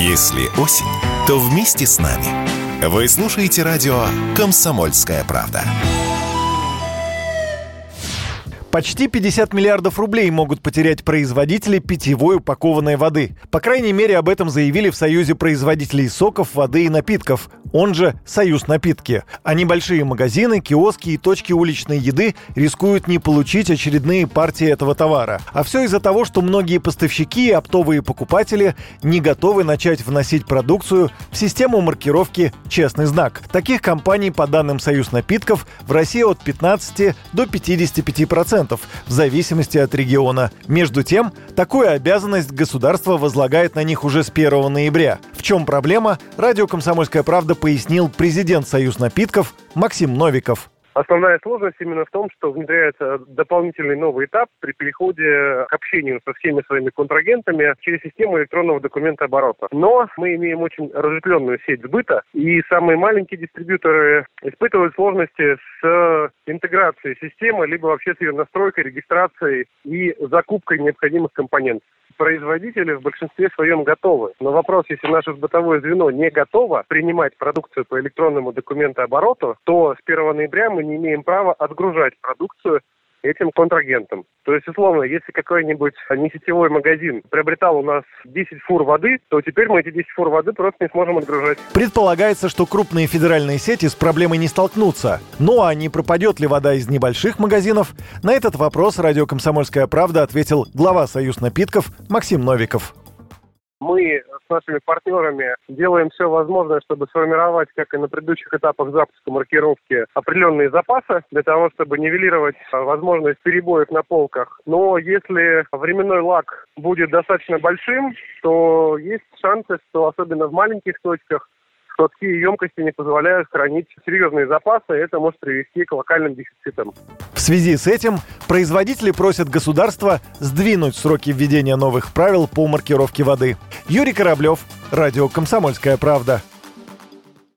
Если осень, то вместе с нами. Вы слушаете радио «Комсомольская правда». Почти 50 миллиардов рублей могут потерять производители питьевой упакованной воды. По крайней мере, об этом заявили в Союзе производителей соков, воды и напитков, он же «Союз напитки». А небольшие магазины, киоски и точки уличной еды рискуют не получить очередные партии этого товара. А все из-за того, что многие поставщики и оптовые покупатели не готовы начать вносить продукцию в систему маркировки «Честный знак». Таких компаний, по данным «Союз напитков», в России от 15 до 55 процентов 10% в зависимости от региона. Между тем, такую обязанность государство возлагает на них уже с 1 ноября. В чем проблема, радио «Комсомольская правда» пояснил президент «Союз напитков» Максим Новиков. Основная сложность именно в том, что внедряется дополнительный новый этап при переходе к общению со всеми своими контрагентами через систему электронного документа оборота. Но мы имеем очень разветвленную сеть сбыта, и самые маленькие дистрибьюторы испытывают сложности с интеграцией системы, либо вообще с ее настройкой, регистрацией и закупкой необходимых компонентов производители в большинстве своем готовы. Но вопрос, если наше бытовое звено не готово принимать продукцию по электронному документообороту, то с 1 ноября мы не имеем права отгружать продукцию этим контрагентам. То есть, условно, если какой-нибудь несетевой магазин приобретал у нас 10 фур воды, то теперь мы эти 10 фур воды просто не сможем отгружать. Предполагается, что крупные федеральные сети с проблемой не столкнутся. Ну а не пропадет ли вода из небольших магазинов? На этот вопрос радио «Комсомольская правда» ответил глава «Союз напитков» Максим Новиков. Мы с нашими партнерами делаем все возможное, чтобы сформировать, как и на предыдущих этапах запуска маркировки, определенные запасы для того, чтобы нивелировать а, возможность перебоев на полках. Но если временной лаг будет достаточно большим, то есть шансы, что особенно в маленьких точках такие емкости не позволяют хранить серьезные запасы, и это может привести к локальным дефицитам. В связи с этим производители просят государства сдвинуть сроки введения новых правил по маркировке воды. Юрий Кораблев, Радио «Комсомольская правда».